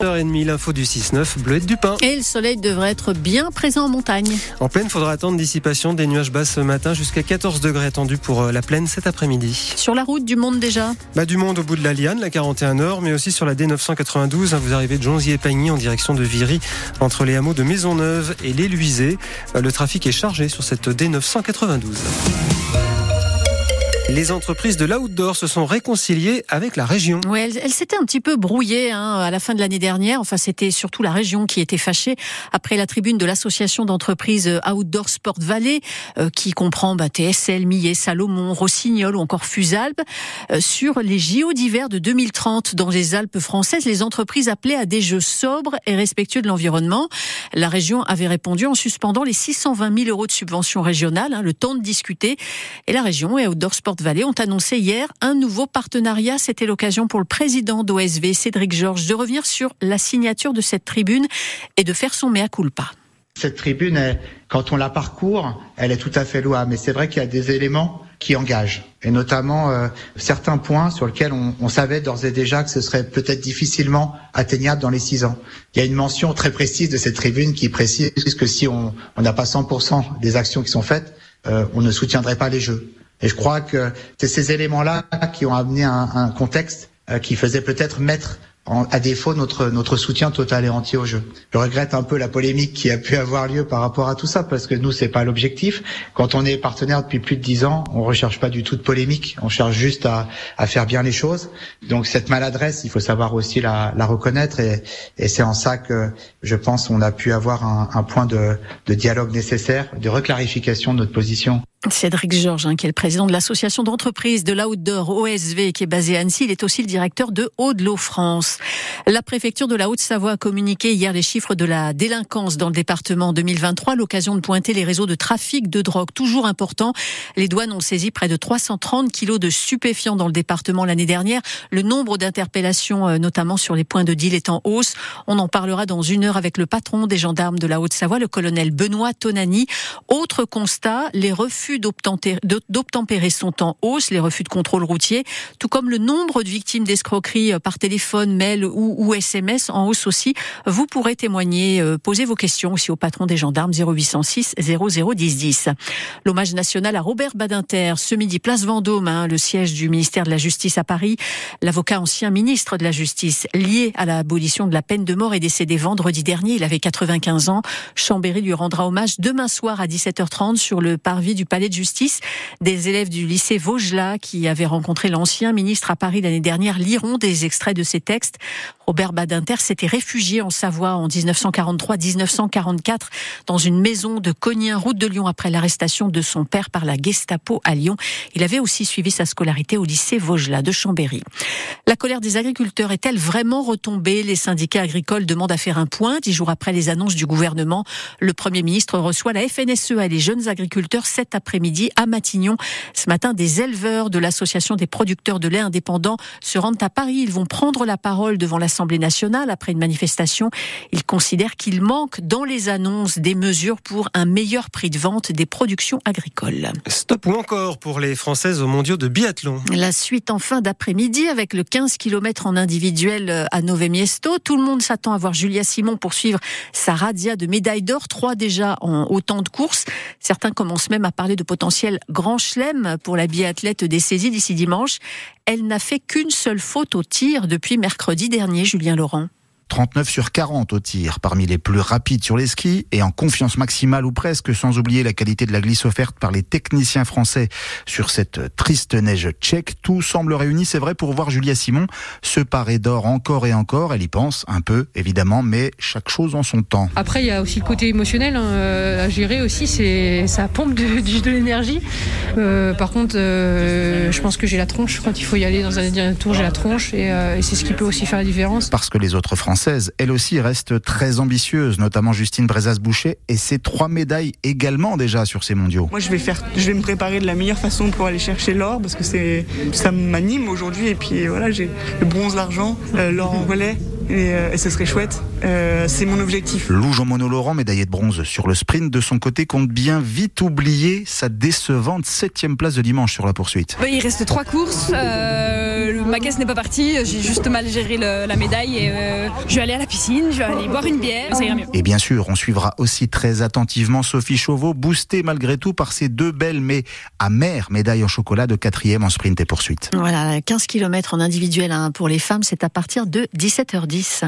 h 30 l'info du 6-9, bleuette du pain. Et le soleil devrait être bien présent en montagne. En plaine, faudra attendre dissipation des nuages bas ce matin jusqu'à 14 degrés attendus pour euh, la plaine cet après-midi. Sur la route du monde déjà bah, Du monde au bout de la Liane, la 41 Nord, mais aussi sur la D992. Hein, vous arrivez de Jonzy-et-Pagny en direction de Viry, entre les hameaux de Maisonneuve et les Luisés. Euh, le trafic est chargé sur cette D992. Les entreprises de l'outdoor se sont réconciliées avec la région. Oui, elles, s'étaient un petit peu brouillées hein, à la fin de l'année dernière. Enfin, c'était surtout la région qui était fâchée après la tribune de l'association d'entreprises Outdoor Sport Valley, euh, qui comprend bah, TSL, Millet, Salomon, Rossignol ou encore Fusalpes. Euh, sur les JO d'hiver de 2030 dans les Alpes françaises, les entreprises appelaient à des jeux sobres et respectueux de l'environnement. La région avait répondu en suspendant les 620 000 euros de subventions régionales, hein, le temps de discuter. Et la région et Outdoor Sport Vallée ont annoncé hier un nouveau partenariat. C'était l'occasion pour le président d'OSV, Cédric Georges, de revenir sur la signature de cette tribune et de faire son mea culpa. Cette tribune, quand on la parcourt, elle est tout à fait louable. Mais c'est vrai qu'il y a des éléments qui engagent, et notamment euh, certains points sur lesquels on, savait d'ores et déjà que ce serait peut-être difficilement atteignable dans les six ans. Il y a une mention très précise de cette tribune qui précise que si on n'a pas 100% des actions qui sont faites, euh, on ne soutiendrait pas les jeux. Et je crois que c'est ces éléments-là qui ont amené un, contexte euh, qui faisait peut-être mettre à défaut notre soutien total et entier au jeu. Je regrette un peu la polémique qui a pu avoir lieu par rapport à tout ça parce que nous c'est pas l'objectif. Quand on est partenaire depuis plus de dix ans, on recherche pas du tout de polémique, on cherche juste à, faire bien les choses. Donc cette maladresse, il faut savoir aussi la, reconnaître et, c'est en ça que je pense on a pu avoir un, point de dialogue nécessaire, de reclarification de notre position. Cédric Georges, hein, qui est le président de l'association d'entreprise de l'outdoor OSV, qui est basé à Annecy. Il est aussi le directeur de Haut-de-l'Eau France. La préfecture de la Haute-Savoie a communiqué hier les chiffres de la délinquance dans le département 2023, l'occasion de pointer les réseaux de trafic de drogue toujours importants. Les douanes ont saisi près de 330 kilos de stupéfiants dans le département l'année dernière. Le nombre d'interpellations, euh, notamment sur les points de deal, est en hausse. On en parlera dans une heure avec le patron des gendarmes de la Haute-Savoie, le colonel Benoît Tonani. Autre constat, les refus d'obtempérer sont en hausse, les refus de contrôle routier, tout comme le nombre de victimes d'escroqueries euh, par téléphone, mail ou, SMS en hausse aussi. Vous pourrez témoigner, euh, poser vos questions aussi au patron des gendarmes 0806 001010. L'hommage national à Robert Badinter, ce midi, place Vendôme, hein, le siège du ministère de la Justice à Paris. L'avocat ancien ministre de la Justice lié à l'abolition de la peine de mort est décédé vendredi dernier. Il avait 95 ans. Chambéry lui rendra hommage demain soir à 17h30 sur le parvis du Palais palais de justice. Des élèves du lycée Vaugelas qui avaient rencontré l'ancien ministre à Paris l'année dernière liront des extraits de ses textes. Robert Badinter s'était réfugié en Savoie en 1943-1944 dans une maison de Cognien, route de Lyon, après l'arrestation de son père par la Gestapo à Lyon. Il avait aussi suivi sa scolarité au lycée Vaugelas de Chambéry. La colère des agriculteurs est-elle vraiment retombée? Les syndicats agricoles demandent à faire un point. Dix jours après les annonces du gouvernement, le Premier ministre reçoit la FNSEA et les jeunes agriculteurs cet après après-midi à Matignon. Ce matin, des éleveurs de l'Association des producteurs de lait indépendants se rendent à Paris. Ils vont prendre la parole devant l'Assemblée nationale après une manifestation. Ils considèrent qu'il manque dans les annonces des mesures pour un meilleur prix de vente des productions agricoles. Stop ou encore pour les Françaises aux mondiaux de biathlon. La suite en fin d'après-midi avec le 15 km en individuel à Nové Miesto. Tout le monde s'attend à voir Julia Simon poursuivre sa radia de médailles d'or, trois déjà en autant de courses. Certains commencent même à parler de potentiel grand chelem pour la biathlète des saisies d'ici dimanche. Elle n'a fait qu'une seule faute au tir depuis mercredi dernier, Julien Laurent. 39 sur 40 au tir, parmi les plus rapides sur les skis et en confiance maximale ou presque, sans oublier la qualité de la glisse offerte par les techniciens français sur cette triste neige tchèque. Tout semble réuni, c'est vrai, pour voir Julia Simon se parer d'or encore et encore. Elle y pense un peu, évidemment, mais chaque chose en son temps. Après, il y a aussi le côté émotionnel hein, euh, à gérer aussi. C'est ça pompe de, de, l'énergie. Euh, par contre, euh, je pense que j'ai la tronche quand il faut y aller dans un dernier tour. J'ai la tronche et, et c'est ce qui peut aussi faire la différence. Parce que les autres Français elle aussi reste très ambitieuse, notamment Justine Brezas-Boucher et ses trois médailles également déjà sur ces mondiaux. Moi, je vais me préparer de la meilleure façon pour aller chercher l'or parce que ça m'anime aujourd'hui. Et puis voilà, j'ai le bronze, l'argent, euh, l'or en relais. Euh, et, ce serait chouette. Euh, c'est mon objectif. Lou Jean-Mono Laurent, médaillé de bronze sur le sprint, de son côté, compte bien vite oublier sa décevante septième place de dimanche sur la poursuite. il reste trois courses. le Ma caisse n'est pas partie, j'ai juste mal géré la médaille et euh, je vais aller à la piscine, je vais aller boire une bière, ça ira mieux. Et bien sûr, on suivra aussi très attentivement Sophie Chauveau, boostée malgré tout par ses deux belles mais amères médailles en chocolat de quatrième en sprint et poursuite. Voilà, 15 km en individuel hein, pour les femmes, c'est à partir de 17h10. 10.